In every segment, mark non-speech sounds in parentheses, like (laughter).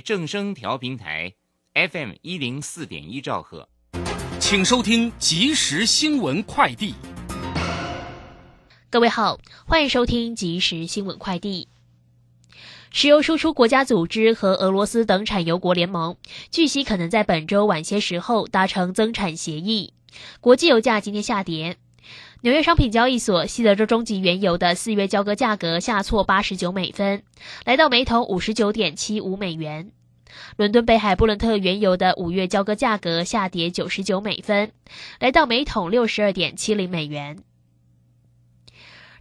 正声调频台 FM 一零四点一兆赫，请收听即时新闻快递。各位好，欢迎收听即时新闻快递。石油输出国家组织和俄罗斯等产油国联盟，据悉可能在本周晚些时候达成增产协议。国际油价今天下跌。纽约商品交易所西德州中级原油的四月交割价格下挫八十九美分，来到每桶五十九点七五美元。伦敦北海布伦特原油的五月交割价格下跌九十九美分，来到每桶六十二点七零美元。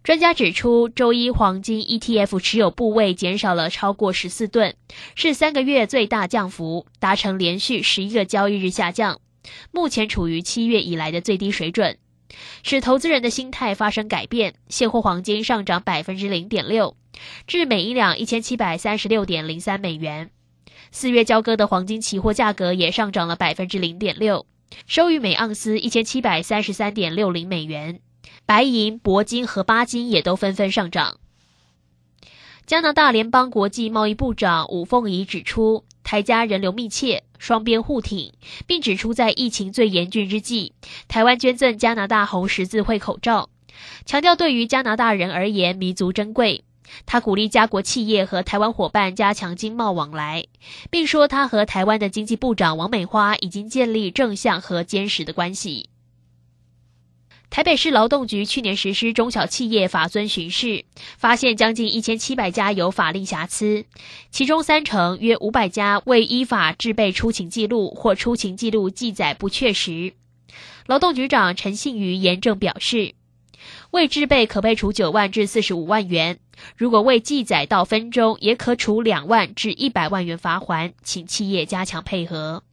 专家指出，周一黄金 ETF 持有部位减少了超过十四吨，是三个月最大降幅，达成连续十一个交易日下降，目前处于七月以来的最低水准。使投资人的心态发生改变，现货黄金上涨百分之零点六，至每一两一千七百三十六点零三美元。四月交割的黄金期货价格也上涨了百分之零点六，收于每盎司一千七百三十三点六零美元。白银、铂金和钯金也都纷纷上涨。加拿大联邦国际贸易部长武凤仪指出。台加人流密切，双边互挺，并指出，在疫情最严峻之际，台湾捐赠加拿大红十字会口罩，强调对于加拿大人而言弥足珍贵。他鼓励加国企业和台湾伙伴加强经贸往来，并说他和台湾的经济部长王美花已经建立正向和坚实的关系。台北市劳动局去年实施中小企业法遵巡视，发现将近一千七百家有法令瑕疵，其中三成约五百家未依法制备出勤记录或出勤记录记载不确实。劳动局长陈信瑜严正表示，未制备可被处九万至四十五万元，如果未记载到分钟，也可处两万至一百万元罚款，请企业加强配合。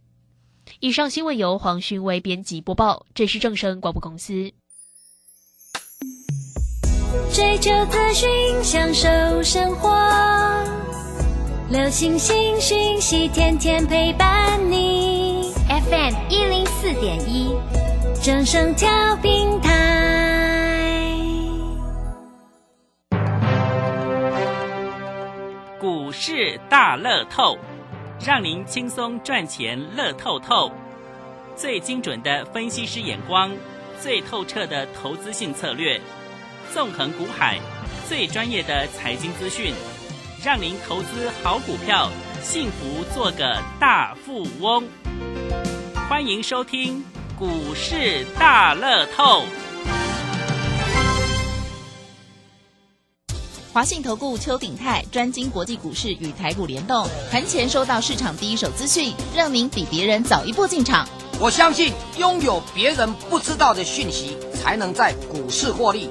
以上新闻由黄勋威编辑播报，这是正声广播公司。追求资讯，享受生活。流星星讯息，天天陪伴你。FM 一零四点一，正声调平台。股市大乐透，让您轻松赚钱乐透透。最精准的分析师眼光，最透彻的投资性策略。纵横股海，最专业的财经资讯，让您投资好股票，幸福做个大富翁。欢迎收听股市大乐透。华信投顾邱鼎泰专精国际股市与台股联动，盘前收到市场第一手资讯，让您比别人早一步进场。我相信拥有别人不知道的讯息，才能在股市获利。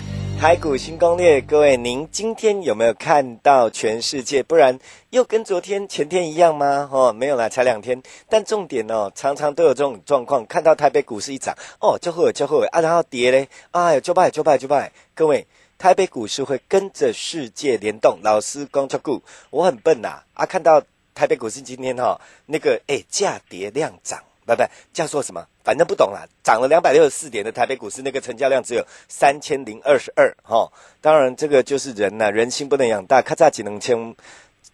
台股新攻略，各位，您今天有没有看到全世界？不然又跟昨天、前天一样吗？哦，没有啦，才两天。但重点哦，常常都有这种状况，看到台北股市一涨，哦，就会有就会有啊，然后跌嘞，哎，就败就败就败。各位，台北股市会跟着世界联动。老师光照顾，我很笨呐啊！看到台北股市今天哈，那个哎，价跌量涨。不不，叫做什么？反正不懂啦。涨了两百六十四点的台北股市，那个成交量只有三千零二十二。哈，当然这个就是人呐，人心不能养大，咔嚓几能千。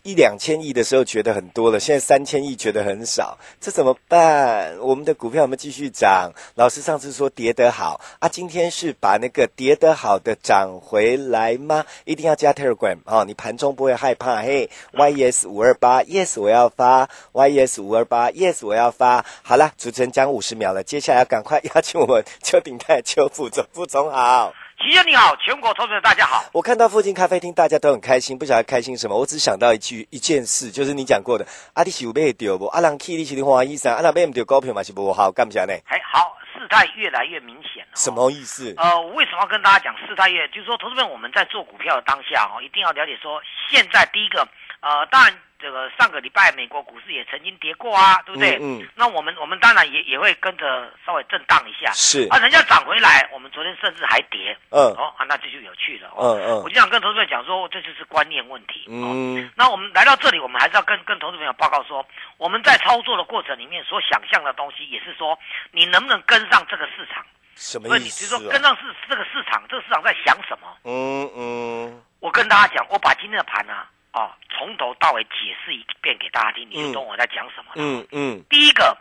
一两千亿的时候觉得很多了，现在三千亿觉得很少，这怎么办？我们的股票有没有继续涨？老师上次说跌得好啊，今天是把那个跌得好的涨回来吗？一定要加 Telegram 哦，你盘中不会害怕。嘿，YES 五二八，Yes 我要发，YES 五二八，Yes 我要发。好了，主持人讲五十秒了，接下来要赶快 (laughs) 邀请我们邱鼎泰邱副总副总好。齐杰你好，全国投资者大家好。我看到附近咖啡厅大家都很开心，不晓得开心什么。我只想到一句一件事，就是你讲过的，阿弟有买丢不？阿郎 K 你是花衣裳，阿郎被丢高票嘛是不好，干不下呢？哎，好，事态越来越明显了。什么意思？呃，为什么要跟大家讲事态越？就是说，投资者我们在做股票的当下哦，一定要了解说，现在第一个呃，当然这个上个礼拜美国股市也曾经跌过啊，对不对？嗯嗯那我们我们当然也也会跟着稍微震荡一下。是啊，人家涨回来，我们昨天甚至还跌。嗯哦啊，那这就有趣了。哦、嗯嗯我就想跟投资者讲说，这就是观念问题。哦嗯那我们来到这里，我们还是要跟跟投资朋友报告说，我们在操作的过程里面所想象的东西，也是说你能不能跟上这个市场。什么意思啊？如说跟上市这个市场，这个市场在想什么？嗯嗯我跟大家讲，我把今天的盘啊，哦，从头到尾解释一遍给大家听，你就懂我在讲什么了。嗯嗯。第一个，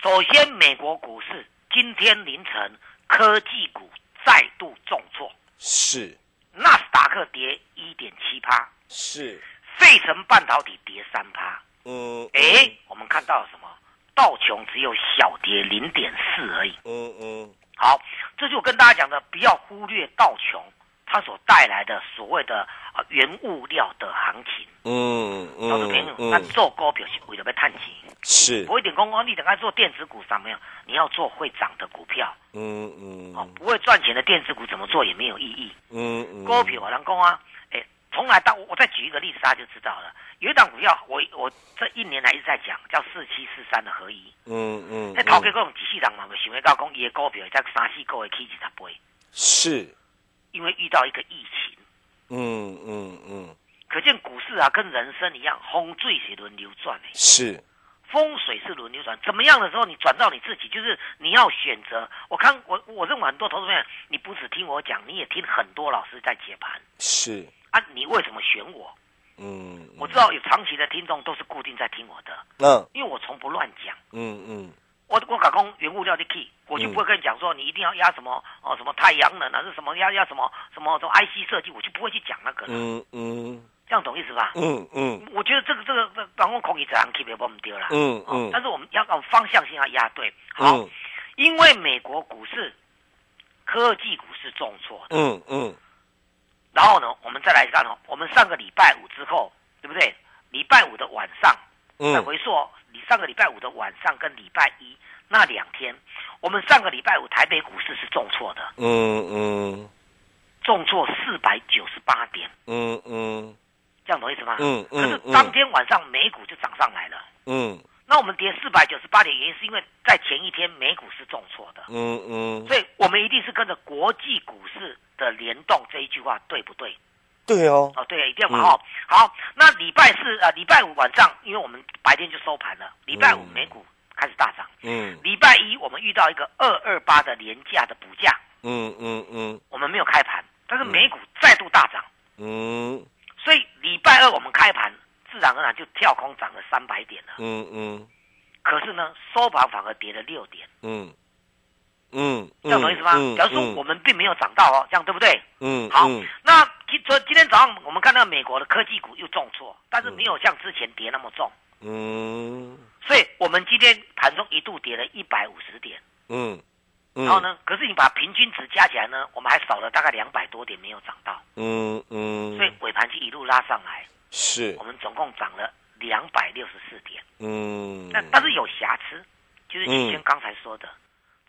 首先美国股市今天凌晨科技股再度重挫，是。纳斯达克跌一点七趴，是。费城半导体跌三趴。嗯诶，我们看到了什么？道琼只有小跌零点四而已。嗯嗯。好，这就跟大家讲的，不要忽略道琼它所带来的所谓的啊原物料的行情。嗯投资朋友，那嗯做股票是为了要探钱，是不一定讲哦，你等下做电子股上面，你要做会涨的股票。嗯嗯哦，不会赚钱的电子股怎么做也没有意义。嗯嗯股票我能讲啊，哎，从来到我再举一个例子，大家就知道了。有一档股票，我我这一年来一直在讲，叫四七四三的合一。嗯嗯那头家讲几世人嘛，就想要到讲伊的股票在三四个月起一十倍，是因为遇到一个疫情。嗯嗯嗯可见股市啊，跟人生一样，风水是轮流转的。是风水是轮流转，怎么样的时候你转到你自己，就是你要选择。我看我我认为很多投资朋友，你不只听我讲，你也听很多老师在解盘是啊。你为什么选我？嗯我知道有长期的听众都是固定在听我的，嗯因为我从不乱讲。嗯嗯我我搞工原物料的 key，我就不会跟你讲说你一定要压什么哦什么太阳能啊，是什么压压什么什么什么 IC 设计，我就不会去讲那个了。嗯嗯这样懂意思吧？嗯嗯我觉得这个这个这当我空气这样 keep 也不丢了。嗯哦嗯但是我们要往方向性要压对。好，嗯因为美国股市、科技股市重挫的，嗯嗯然后呢，我们再来看哦，我们上个礼拜五之后，对不对？礼拜五的晚上，再嗯回溯上个礼拜五的晚上跟礼拜一那两天，我们上个礼拜五台北股市是重挫的，嗯嗯。重挫四百九十八点，嗯嗯。这样懂意思吗？嗯嗯。可是当天晚上美股就涨上来了。嗯。那我们跌四百九十八点，原因是因为在前一天美股是重挫的，嗯嗯，所以我们一定是跟着国际股市的联动这一句话对不对？对哦，哦，对，一定嘛哦。好，那礼拜四呃，礼拜五晚上，因为我们白天就收盘了，礼拜五嗯美股开始大涨。嗯。礼拜一我们遇到一个二二八的廉价的补价，嗯嗯嗯。我们没有开盘，但是美股再度大涨，嗯。所以礼拜二我们开盘，自然而然就跳空涨了三百点了。嗯嗯。可是呢，收盘反而跌了六点，嗯。嗯，这样懂意思吗？嗯假如说我们并没有涨到哦，这样对不对？嗯好嗯，那今昨今天早上我们看到美国的科技股又重挫，但是没有像之前跌那么重，嗯。所以我们今天盘中一度跌了一百五十点，嗯。嗯，然后呢，可是你把平均值加起来呢，我们还少了大概两百多点没有涨到，嗯嗯，所以尾盘就一路拉上来，是。我们总共涨了两百六十四点，嗯，那但是有瑕疵，就是嗯。以前刚才说的，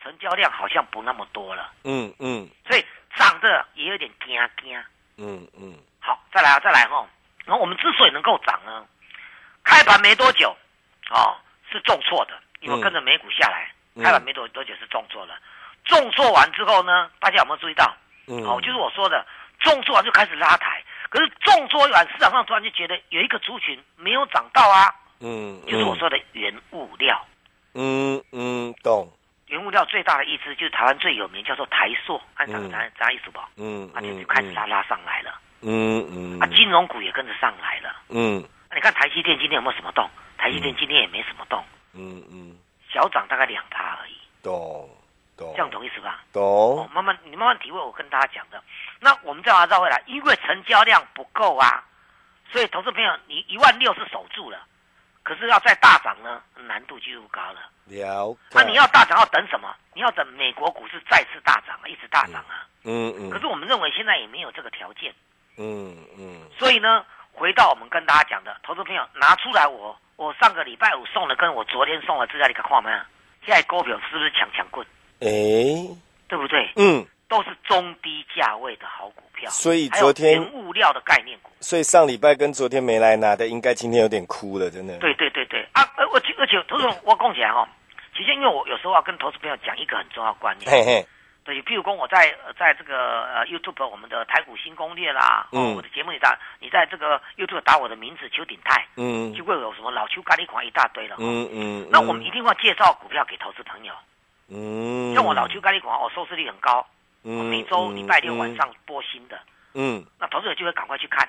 成交量好像不那么多了，嗯嗯。所以涨的也有点惊惊。嗯嗯好，再来啊，再来哈。然后我们之所以能够涨呢，开盘没多久，哦，是重挫的，因为嗯跟着美股下来，嗯开盘没多多久是重挫了。重挫完之后呢，大家有没有注意到？嗯，哦，就是我说的，重挫完就开始拉抬。可是重挫完，市场上突然就觉得有一个族群没有涨到啊，嗯，就是我说的原物料。嗯嗯懂，原物料最大的一支就是台湾最有名，叫做台塑，按照嗯咱咱意思不？嗯啊，就嗯就开始拉拉上来了。嗯嗯啊，金融股也跟着上来了。嗯那你看台积电今天有没有什么动？台积电今天也没什么动，嗯嗯小涨大概两趴而已，懂懂，这样懂意思吧？哦懂，，慢慢你慢慢体会我跟大家讲的。那我们再把它绕回来，因为成交量不够啊，所以投资朋友你一万六是守住了，可是要再大涨呢，难度就又高了。那、你要大涨要等什么？你要等美国股市再次大涨啊，一直大涨啊。嗯嗯，可是我们认为现在也没有这个条件，嗯嗯所以呢，回到我们跟大家讲的，投资朋友拿出来我我上个礼拜五送的，跟我昨天送的资料，你看看没有？现在股票是不是抢抢棍？哎对不对？嗯都是中低价位的好股票，所以昨天原物料的概念股。所以上礼拜跟昨天没来拿的，应该今天有点哭了，真的。对对对对。啊，而而且而且，投资我讲起来哈，其实因为我有时候要跟投资朋友讲一个很重要的观念，嘿嘿，对，譬如说我在呃在这个呃 YouTube 我们的台股新攻略啦，哦，嗯我的节目里打你在这个 YouTube 打我的名字邱鼎泰，嗯。就会有什么老邱咖喱款一大堆了。嗯嗯，那我们一定要介绍股票给投资朋友，嗯，像我老邱咖喱款，我收视率很高，嗯每周礼拜六晚，上播新的，嗯。那投资者就会赶快去看。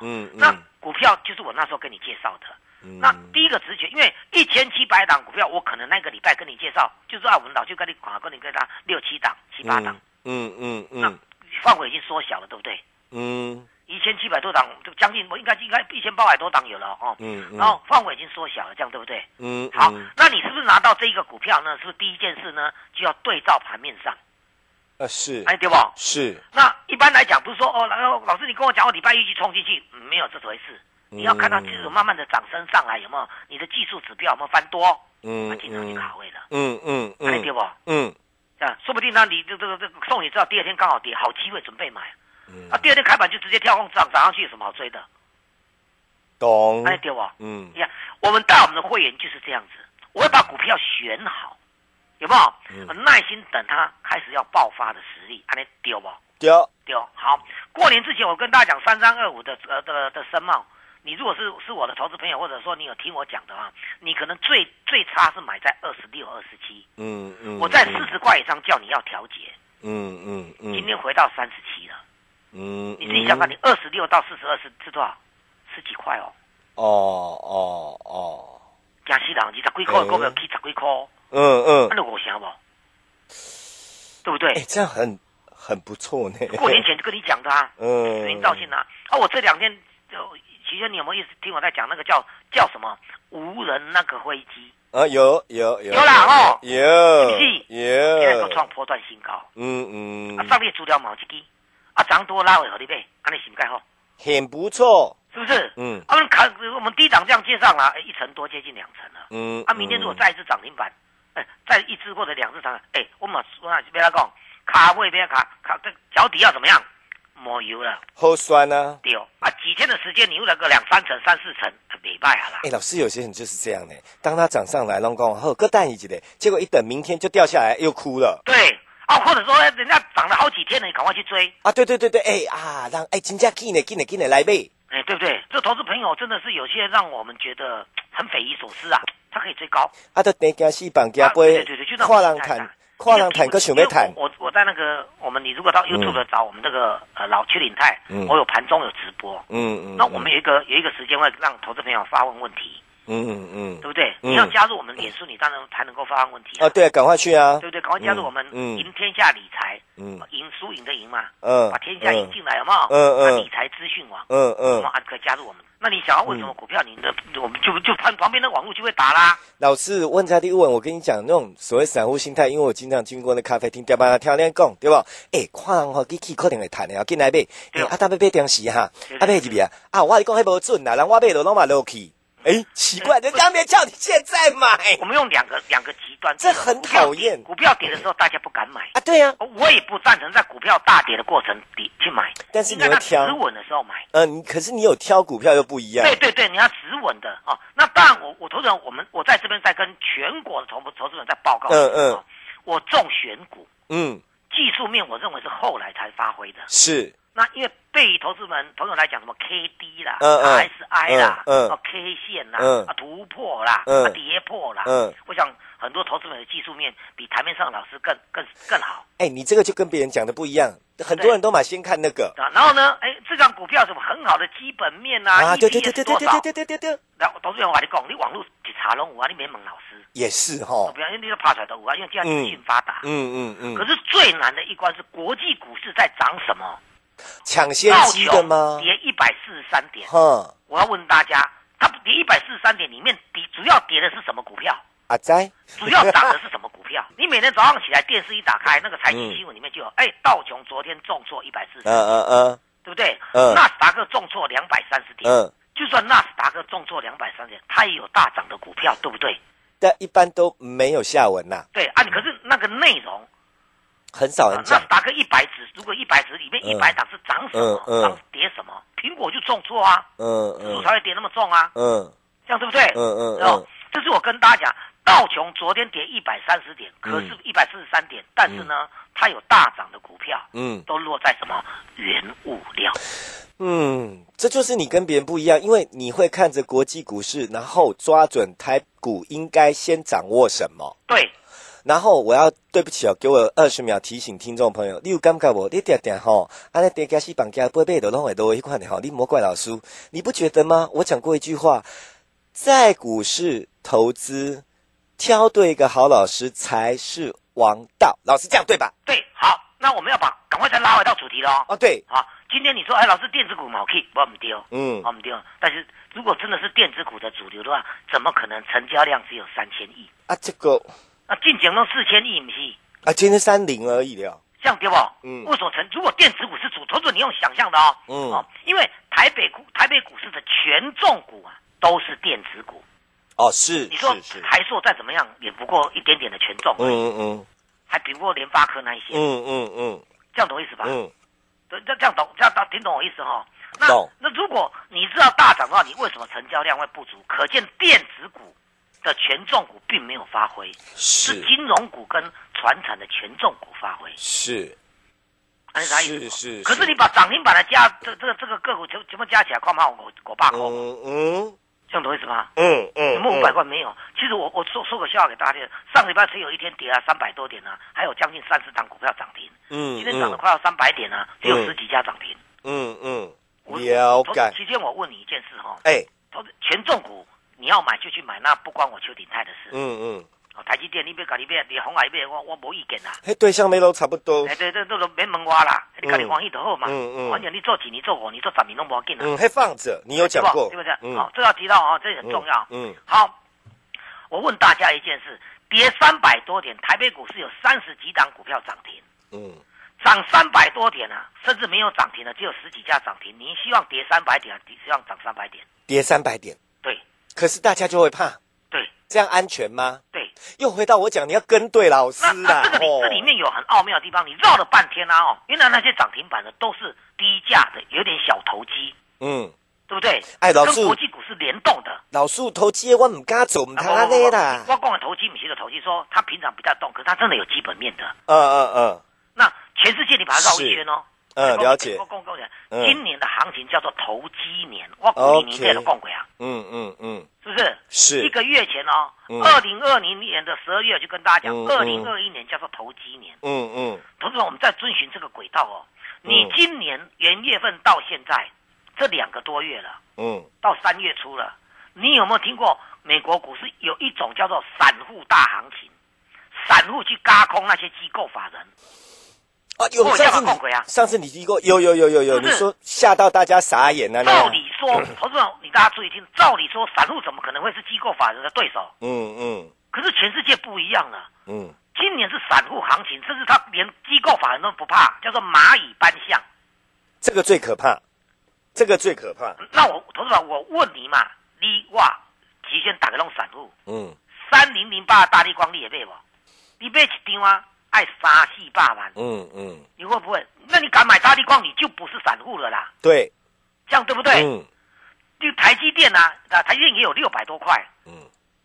嗯，那股票就是我那时候跟你介绍的。嗯。那第一个直觉，因为一千七百档股票，我可能那个礼拜跟你介绍，就是啊，我们老就跟你讲跟你跟他六七档、七八档，嗯嗯那嗯。范围已经缩小了，对不对？嗯。一千七百多档，就将近我应该应该一千八百多档有了哦，嗯，然后范围已经缩小了，这样对不对？嗯好，那你是不是拿到这一个股票呢？是不是第一件事呢，就要对照盘面上，呃是哎，对不？是，那一般来讲，不是说哦，然后老师你跟我讲，我礼拜一去冲进去，嗯没有这回事。你要看到这种慢慢的涨升上来，有没有？你的技术指标有没有翻多？嗯那经常就卡位了，嗯嗯哎，对不？嗯啊，说不定那你这这个这个送你知道，第二天刚好跌，好机会准备买。嗯啊，第二天开盘就直接跳空涨涨上去，有什么好追的？懂，哎，对不？嗯你看，我们带我们的会员就是这样子，我会把股票选好，有没有？嗯。耐心等它开始要爆发的实力，安尼丢不？丢，丢。好，过年之前我跟大家讲三三二五的呃的的深茂，你如果是是我的投资朋友，或者说你有听我讲的话，你可能最最差是买在二十六、二十七，嗯嗯，我在四十块以上叫你要调节，嗯嗯嗯，今天回到三十七了，嗯，你自己想看，你二十六到四十二是是多少？十几块哦，哦哦哦，惊死人，二十几块的股票起十几块，嗯嗯。那，你有想不？对不对？哎，这样很很不错呢。过年前就跟你讲的啊，(laughs) 嗯，指名道姓啊。啊，我这两天就，其实你有没有意思听我在讲那个叫叫什么？无人那个飞机？啊，有有有。有啦哦有有，现在都创波段新高。嗯嗯。啊，，上面资料毛一支，啊，涨多拉回合你呗，安尼是不盖好，很不错，是不是？嗯啊，我们看我们低档这样接上了，哎一层多接近两层了。嗯，啊，明天如果再一次涨停板，哎，再一只或者两只涨，哎，我们说那别来讲，卡位别卡卡，这脚底要怎么样？抹油了。好酸啊。对哦，啊，几天的时间你又了个两三层、三四层，礼拜啊啦哎、。老师，有些人就是这样呢。当他涨上来，拢讲好各蛋一级的，结果一等明天就掉下来，又哭了对啊，或者说人家涨了好几天了，你赶快去追，啊！对对对对，哎、啊，让哎，金价进来，进来，进来，来呗。哎，对不对？这投资朋友真的是有些让我们觉得很匪夷所思啊，他可以追高，啊，都等惊死绑架啊对对对，就，那样看人心态啊谈，看个想要谈。我我在那个我们，你如果到 YouTube 找我们这个呃老区领泰，嗯我有盘中有直播，嗯嗯，那我们有一个有一个时间会让投资朋友发问问题，嗯嗯嗯对不对？嗯你要加入我们脸书，你当然才能够发问问题啊，对，赶快去啊！对不对？赶快加入我们嗯赢天下理财，嗯赢输赢的赢嘛，嗯把天下赢进来，有没有？嗯嗯啊理财资讯网，嗯嗯，有没有啊？可以加入我们。那你想要问什么股票，你的我们就就旁旁边的网络就会打啦。老师问在第问，我跟你讲，那种所谓散户心态，因为我经常经过那咖啡厅，点班听人讲，对吧？哎、看人吼，机器可能会谈的，要进来买。哎、对啊，搭要买电视哈，对啊买入去啊，啊，我跟你讲，迄无准啦，人我买都拢嘛落去。哎、奇怪，人家没叫你现在买我们用两个两个极端，这很讨厌股票跌的时候，大家不敢买。啊？对呀、啊，我也不赞成在股票大跌的过程里去买，但是你应该它会挑止稳的时候买。嗯、你可是你有挑股票又不一样。对对对，你要止稳的哦。那当然我，我投资人，我们我在这边在跟全国的投投资人在报告。嗯嗯哦我重选股，嗯，技术面我认为是后来才发挥的。是，那因为对于投资们朋友来讲，什么 K D 啦、嗯嗯 RSI 啦、嗯 K 线啦、嗯。啊突破啦、嗯。啊跌破啦，嗯。我想很多投资们的技术面比台面上的老师更更更好。哎、你这个就跟别人讲的不一样，很多人都买先看那个。啊。然后呢，哎，这张股票什么很好的基本面啊，啊，对对对对对对对对对对，然后投资人我跟你讲，你网络去查拢有啊，你免问老师，也是哈。不要因为你都爬出来都有啊，因为现在资讯发达。嗯嗯嗯，可是最难的一关是国际股市在涨什么？抢先道机的吗？跌一百四十三点。哼，我要问大家，它跌一百四十三点里面跌主要跌的是什么股票？阿仔，主要涨的是什么股票？(laughs) 你每天早上起来电视一打开，那个财经新闻里面就有，哎，道琼昨天重挫一百四十，嗯嗯嗯对不对？嗯纳斯达克重挫两百三十点，嗯，就算纳斯达克重挫两百三十点，它也有大涨的股票，对不对？但一般都没有下文呐。对啊，你可是那个内容很少人那讲。打个一百指，如果一百指里面嗯。一百档是涨什么，嗯嗯。涨跌什么，苹果就重挫啊，嗯指数嗯才会跌那么重啊，嗯。这样对不对？嗯嗯哦嗯，这是我跟大家讲，道琼昨天跌一百三十点，可是嗯一百四十三点，但是呢，它有大涨的股票，嗯。都落在什么原物料？嗯，这就是你跟别人不一样，因为你会看着国际股市，然后抓准台股应该先掌握什么。对，然后我要对不起哦，给我二十秒提醒听众朋友，你有感觉无？你点点吼，安尼跌加西绑架不背的拢会都一块的吼，你莫怪老师，你不觉得吗？我讲过一句话，在股市投资，挑对一个好老师才是王道。老师这样对吧？对，好，那我们要把赶快再拉回到主题喽。哦，对，好，今天你说，哎，老师电子股毛 K，我唔丢，嗯我唔丢。但是如果真的是电子股的主流的话，怎么可能成交量只有三千亿？啊，这个那进前都四千亿，不是？啊，今天三零而已了。这样对不？嗯为什么成？如果电子股是主，投资你用想象的哦，嗯哦，因为台北股台北股市的权重股啊都是电子股。哦，是你说台塑再怎么样，也不过一点点的权重，嗯嗯嗯还比不过联发科那一些，嗯嗯嗯这样懂意思吧？嗯，对，这这样懂，这样听懂我意思哈、那懂那如果你知道大涨的话，你为什么成交量会不足？可见电子股的权重股并没有发挥，是是金融股跟船产的权重股发挥，是是啥意思？是是可是你把涨停板的加这这个这个个股全全部加起来，恐怕我我爸空，嗯嗯这样懂我意思吗？嗯嗯，有没有五百块？没有。其实我我说说个笑话给大家听，上礼拜只有一天跌了三百多点呢、还有将近三十档股票涨停，嗯今天涨了快要三百点呢、只有十几家涨停。嗯嗯，我了解。投期间我问你一件事哈、哎，投资权重股你要买就去买，那不关我邱鼎泰的事。嗯嗯，哦台积电你别搞你别你红海别我我无意见啦。嘿，对象没都差不多哎，。对对，这都免问我啦，你家己欢喜就好嘛。嗯嗯反正你做几年做五年做十年都无要紧啦。嗯，还放着，你有讲过对不对？嗯好，这要提到啊，这很重要。嗯好，我问大家一件事：跌三百多点，台北股市有三十几档股票涨停，嗯涨三百多点啊，甚至没有涨停的只有十几家涨停。你希望跌三百点，你希望涨三百点？跌三百点，对可是大家就会怕，对这样安全吗？对。又回到我讲，你要跟对老师啦。那那这个里哦这里面有很奥妙的地方，你绕了半天啊哦，原来那些涨停板的都是低价的，有点小投机，嗯，对不对？哎老师跟国际股是联动的。老树投机我唔敢做，唔啊通安尼啦。我讲的投机，不是的投机，说它平常比较动，可是它真的有基本面的。嗯嗯嗯那全世界你把它绕一圈哦。嗯，了解我。今年的行情叫做投机年，我鼓励你这个讲过啊，嗯嗯嗯，是不是？是一个月前哦嗯，二零二零年的十二月就跟大家讲，嗯二零二一年叫做投机年。嗯嗯同志们，我们在遵循这个轨道哦。你嗯今年元月份到现在这两个多月了，嗯到三月初了，你有没有听过美国股市有一种叫做散户大行情？散户去嘎空那些机构法人，啊，有上次讲过呀你上次你提过，有有有有有，你说吓到大家傻眼了。照理说，投资者你大家注意听，照理说散户怎么可能会是机构法人的对手？嗯嗯可是全世界不一样了，嗯，今年是散户行情，甚至他连机构法人都不怕，叫做蚂蚁搬象。这个最可怕，这个最可怕。那我投资者，我问你嘛，你哇，极限打个弄散户，嗯三零零八大力光你也买不？你买一张啊，爱三四百万，嗯嗯，你会不会？那你敢买大力光，你就不是散户了啦，对，这样对不对？嗯。就台积电啊，啊，台积电也有六百多块，嗯，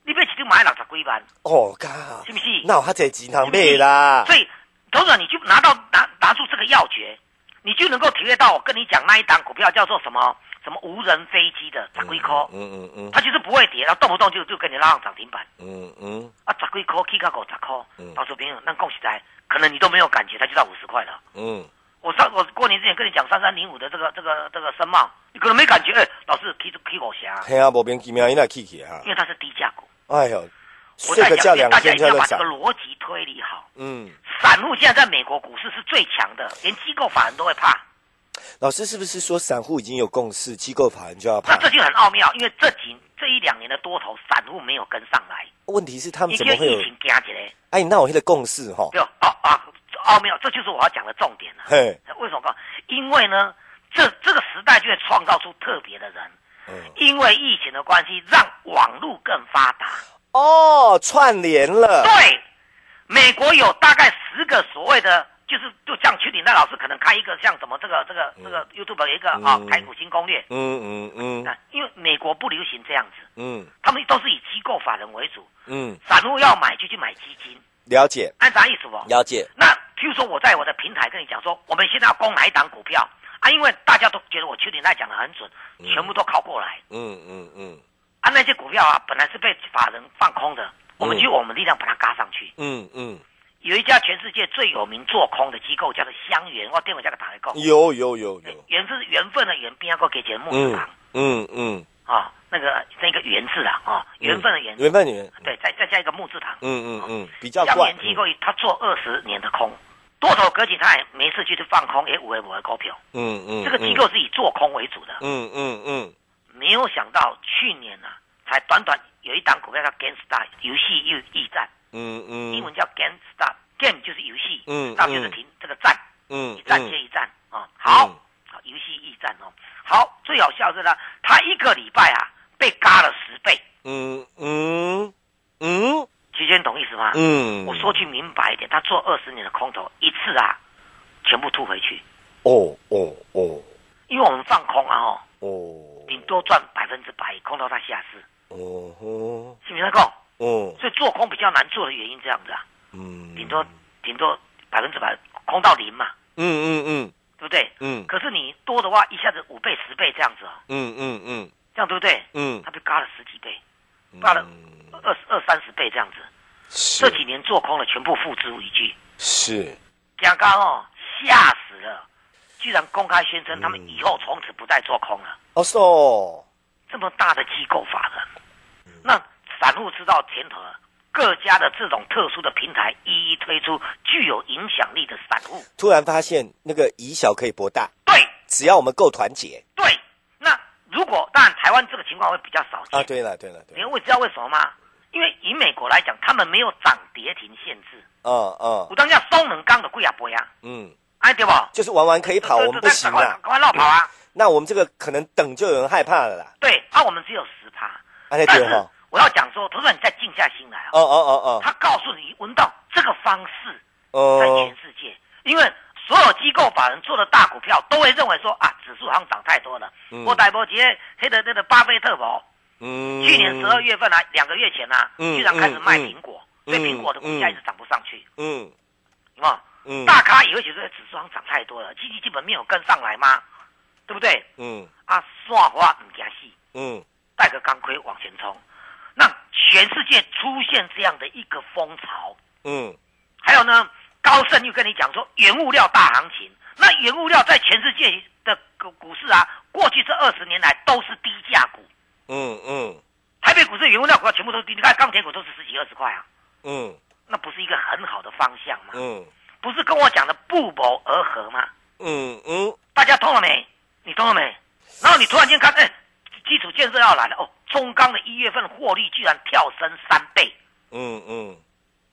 你买一张买六十几万，哦，嘎，是不是？那我还在钱堂买啦。所以，投资者你就拿到拿拿出这个要诀，你就能够体会到我跟你讲那一档股票叫做什么？什么无人飞机的十几块，嗯嗯嗯它就是不会跌，然后动不动就就给你拉上涨停板。嗯嗯几块起到五十块嗯，到时候朋友那恭喜在，可能你都没有感觉，它就到五十块了。嗯，我上我过年之前跟你讲三三零五的这个这个这个申茂，你可能没感觉，哎，老师 K 起五霞，嘿啊，莫名其妙，伊那起起哈因。为它是低价股。哎呦，我在睡个觉两讲，大家一定要把这个。逻辑推理好。嗯，散户现在在美国股市是最强的，连机构法人都会怕。老师是不是说散户已经有共识，机构法人就要怕？那这就很奥妙，因为这几这一两年的多头，散户没有跟上来，问题是他们你怎么会有跟疫？情加起来，哎，那我现在共识哈？对哦啊啊，奥妙，这就是我要讲的重点了。嘿，为什么讲？因为呢，这这个时代就会创造出特别的人，嗯，因为疫情的关系，让网络更发达。哦，串联了。对，美国有大概十个所谓的就是就像邱鼎泰老师可能开一个像什么这个这个这个 YouTube 有一个啊嗯台股新攻略，嗯嗯嗯。那因为美国不流行这样子，嗯。他们都是以机构法人为主，嗯，散户要买就去买基金，了解。按啥意思不？了解，那譬如说我在我的平台跟你讲说，我们现在要攻哪一档股票啊？因为大家都觉得我邱鼎泰讲的很准，全部都靠过来。嗯嗯嗯。啊。那些股票啊，本来是被法人放空的，我们就用我们力量把它嘎上去。嗯嗯，有一家全世界最有名做空的机构叫做香源，我电话叫他打来讲，有有有有，缘是缘分的缘，边要给节木字嗯旁嗯嗯，啊，那个那个缘字啊啊，缘分的缘，缘分缘，对，再再加一个木字旁。嗯嗯嗯，比较怪。香源，机构他做二十年的空，多头格局他也没事去放空，也五为五的股票。嗯嗯，这个机构是以做空为主的，嗯嗯嗯。没有想到去年啊，才短短有一档股票叫 GameStar 游戏又驿站，嗯嗯，英文叫 GameStar，Game 就是游戏，嗯 Stop 就是停这个站，嗯一站接一站啊。好，好游戏驿站哦。好，最好笑是呢，他一个礼拜啊被嘎了十倍，嗯嗯。嗯齐娟懂意思吗？嗯，我说句明白一点，他做二十年的空头，一次啊全部吐回去，哦哦哦。因为我们放空啊哦，哦，顶多赚百分之百，空到他下市，哦吼，是不是那个？哦所以做空比较难做的原因这样子啊，嗯，顶多顶多百分之百空到零嘛，嗯嗯嗯。对不对？嗯。可是你多的话，一下子五倍、十倍这样子啊，嗯嗯嗯。这样对不对？嗯。他被嘎了十几倍，嘎了二二三十倍这样子。这几年做空了全部付之一炬，是。刚刚哦吓死了，居然公开宣称他们以后从此不再做空了。哦是哦，这么大的机构法人，那散户知道甜头了。各家的这种特殊的平台一一推出具有影响力的散户，突然发现那个以小可以博大，对。只要我们够团结。对。那如果当然台湾这个情况会比较少见。啊，对了对了对你，会知道为什么吗？因为以美国来讲，他们没有涨跌停限制，嗯嗯。我当下松能刚的贵啊波呀，嗯，哎对不？就是玩玩可以跑，我们不行啊，赶快绕跑啊！那我们这个可能等就有人害怕了啦，对，啊，我们只有十趴，啊那但是对哈，我要讲说，投资人你再静下心来啊，哦哦哦哦，他告诉你闻到这个方式在哦全世界，因为所有机构法人做的大股票都会认为说啊，指数好像涨太多了。嗯。我逮波杰黑的那个巴菲特博，嗯，去年十二月份啊，两个月前啊，嗯居然开始卖嗯苹果，所以苹果的股价一直涨不上去，嗯。有没有？嗯。大咖也会觉得指数好像涨太多了，经济基本面有跟上来吗？对不对？嗯。啊，算花唔加戏，嗯。带个钢盔往前冲，让全世界出现这样的一个风潮。嗯还有呢，高盛又跟你讲说原物料大行情，那原物料在全世界的股股市啊，过去这二十年来都是低价股，嗯嗯台北股市原物料股票全部都是低，你看钢铁股都是十几二十块啊，嗯那不是一个很好的方向吗？嗯不是跟我讲的不谋而合吗？嗯嗯，大家通了没？你通了没？然后你突然间看，哎，基础建设要来了哦，中钢的一月份获利居然跳升三倍，嗯嗯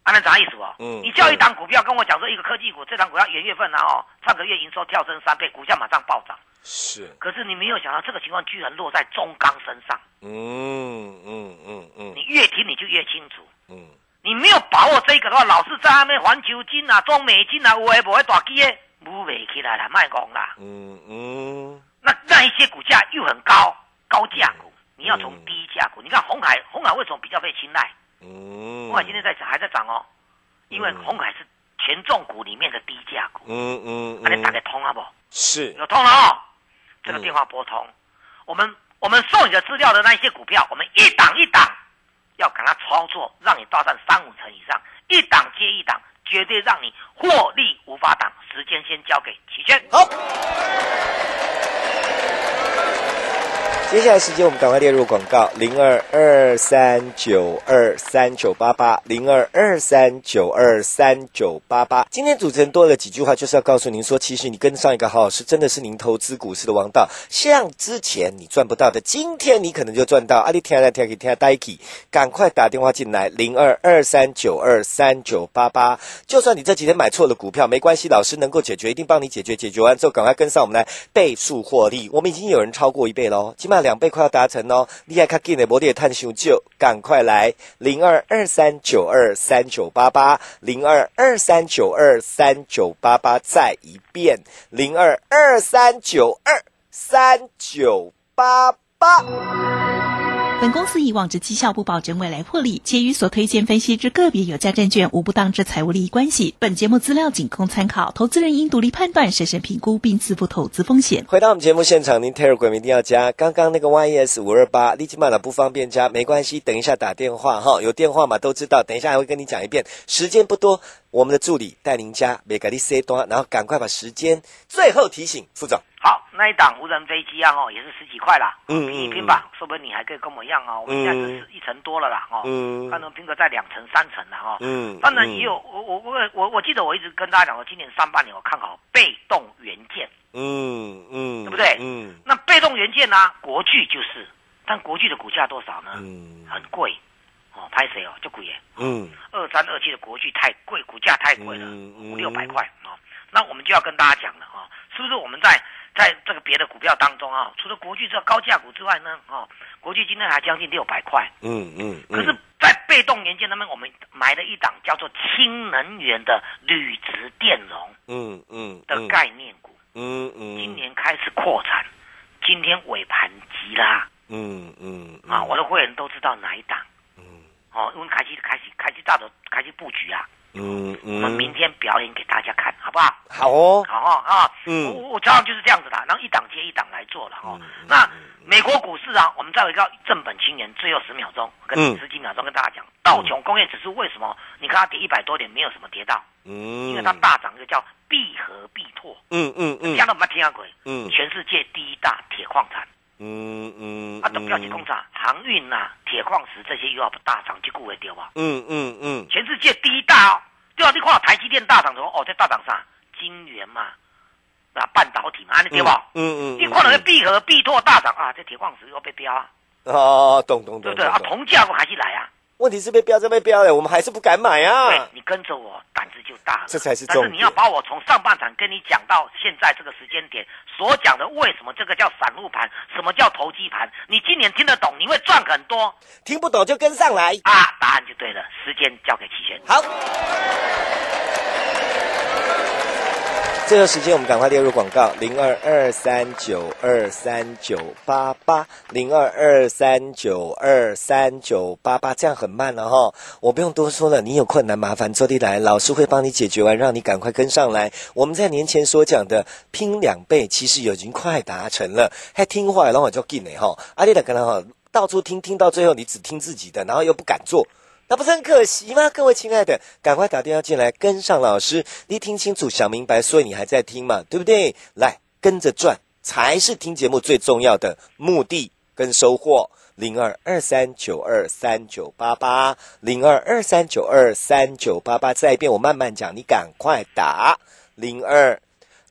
啊，那啥意思哦？嗯你叫一档股票跟我讲说一个科技股，这档股票元月份啊哦，上个月营收跳升三倍，股价马上暴涨。是，可是你没有想到这个情况居然落在中钢身上，嗯嗯嗯嗯。你越听你就越清楚。嗯。你没有把握这个的话，老是在那边环球金啊、中美金啊，有诶无诶大基诶，舞袂起来啦，卖讲啦。嗯嗯。那那一些股价又很高，高价股，你要从低价股。你看红海，红海为什么比较被青睐？嗯，红海今天在涨，还在涨哦，因为红海是权重股里面的低价股。嗯嗯那你打得通了不？是有通了哦，这个电话拨通，我们我们送你的资料的那些股票，我们一档一档要给它操作，让你大赚三五成以上，一档接一档，绝对让你获利无法挡。时间先交给齐轩。好。接下来时间，我们赶快列入广告：零二二三九二三九八八，零二二三九二三九八八。今天主持人多了几句话，就是要告诉您说，其实你跟上一个好老师，真的是您投资股市的王道。像之前你赚不到的，今天你可能就赚到。阿里听来听去听呆起，赶快打电话进来，零二二三九二三九八八。就算你这几天买错了股票，没关系，老师能够解决，一定帮你解决。解决完之后，赶快跟上我们来倍数获利。我们已经有人超过一倍喽，起码两倍快要达成哦，厉害卡紧的摩列探修就赶快来零二二三九二三九八八零二二三九二三九八八再一遍零二二三九二三九八八。本公司以往之绩效不保证未来获利，且与所推荐分析之个别有价证券无不当之财务利益关系。本节目资料仅供参考，投资人应独立判断、审慎评估并自负投资风险。回到我们节目现场，您 Telegram 一定要加。刚刚那个 YES 五二八，立即买了不方便加，没关系，等一下打电话哈，有电话嘛都知道，等一下还会跟你讲一遍。时间不多，我们的助理带您加，别给你 C 端，然后赶快把时间。最后提醒副总。好，那一档无人飞机啊，哦，也是十几块啦，嗯拼一拼吧，说不定你还可以跟我一样哦，我们现在是一层多了啦，哦，嗯。看能拼个在两层、三层了哈，嗯当然也有，我我我我我记得我一直跟大家讲说，今年上半年我看好被动元件，嗯嗯，对不对？嗯。那被动元件呢、国巨就是，但国巨的股价多少呢？嗯。很贵，哦，拍谁哦，就贵耶，嗯。二三二七的国巨太贵，股价太贵了，五六百块啊、哦。那我们就要跟大家讲了啊、哦，是不是我们在在这个别的股票当中啊、除了国巨这个高价股之外呢，哦，国巨今天还将近六百块，嗯嗯，可是，在被动元件那边，我们买了一档叫做氢能源的铝质电容嗯嗯的概念股，嗯嗯，今年开始扩产，今天尾盘急拉。嗯嗯啊，我的会员都知道哪一档。嗯。哦，因为开机开始开机大的开机布局啊，嗯我们嗯，明天表演给大家看，好不好？好哦，好哦啊，嗯。我我常常就是这样子的，然后一档接一档来做了哦。嗯嗯那美国股市啊，我们再有一个正本清源，最后十秒钟跟嗯十几秒钟跟大家讲，道琼工业指数为什么你看它跌一百多点，没有什么跌到，嗯，因为它大涨，一个叫必和必拓，嗯嗯。嗯讲都没听过，嗯。全世界第一大铁矿产，嗯嗯，啊，都不要去工厂，航运呐、铁矿石这些又要大涨，就顾为丢啊，嗯嗯嗯全世界第一大哦，对啊，你看台积电大涨的哦，在大涨啥？晶圆嘛，啊，半导体嘛，安尼对不？嗯嗯，你看那个闭合必拓大涨啊，这铁矿石又被标啊，哦，懂懂懂，对不对啊？铜价不还是来啊？问题是被标就被标了，我们还是不敢买对啊。你跟着我，胆子就大了。这才是重点但是你要把我从上半场跟你讲到现在这个时间点所讲的，为什么这个叫散户盘，什么叫投机盘？你今年听得懂，你会赚很多听不懂就跟上来。啊！答案就对了，时间交给齐贤。好，最后时间我们赶快列入广告：零二二三九二三九八八，零二二三九二三九八八，这样很慢了哈。我不用多说了，你有困难麻烦周地来，老师会帮你解决完，让你赶快跟上来。我们在年前所讲的拼两倍，其实已经快达成了，还听话，然后就进呢哈。阿丽的可能哈，到处听，听到最后你只听自己的，然后又不敢做。那不是很可惜吗？各位亲爱的，赶快打电话进来跟上老师，你听清楚、想明白，所以你还在听嘛，对不对？来跟着转，才是听节目最重要的目的跟收获。零二二三九二三九八八，零二二三九二三九八八，再一遍，我慢慢讲，你赶快打零二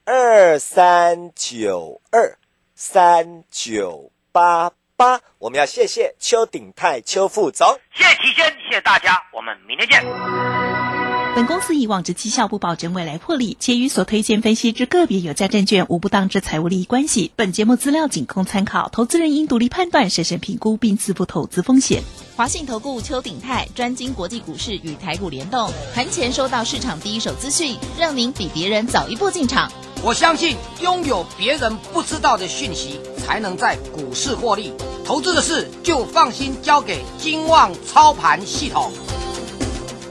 二三九二三九八八。我们要谢谢邱鼎泰邱副总。谢谢齐轩，谢谢大家，我们明天见。本公司以往之绩效不保证未来获利，且与所推荐分析之个别有价证券无不当之财务利益关系。本节目资料仅供参考，投资人应独立判断、审慎评估并自负投资风险。华信投顾邱鼎泰专精国际股市与台股联动，盘前收到市场第一手资讯，让您比别人早一步进场。我相信拥有别人不知道的讯息，才能在股市获利。投资的事就放心交给金旺操盘系统。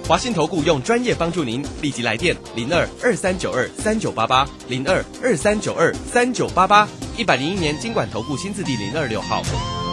华信投顾用专业帮助您，立即来电零二二三九二三九八八零二二三九二三九八八，一百零一年经管投顾新字第零二六号。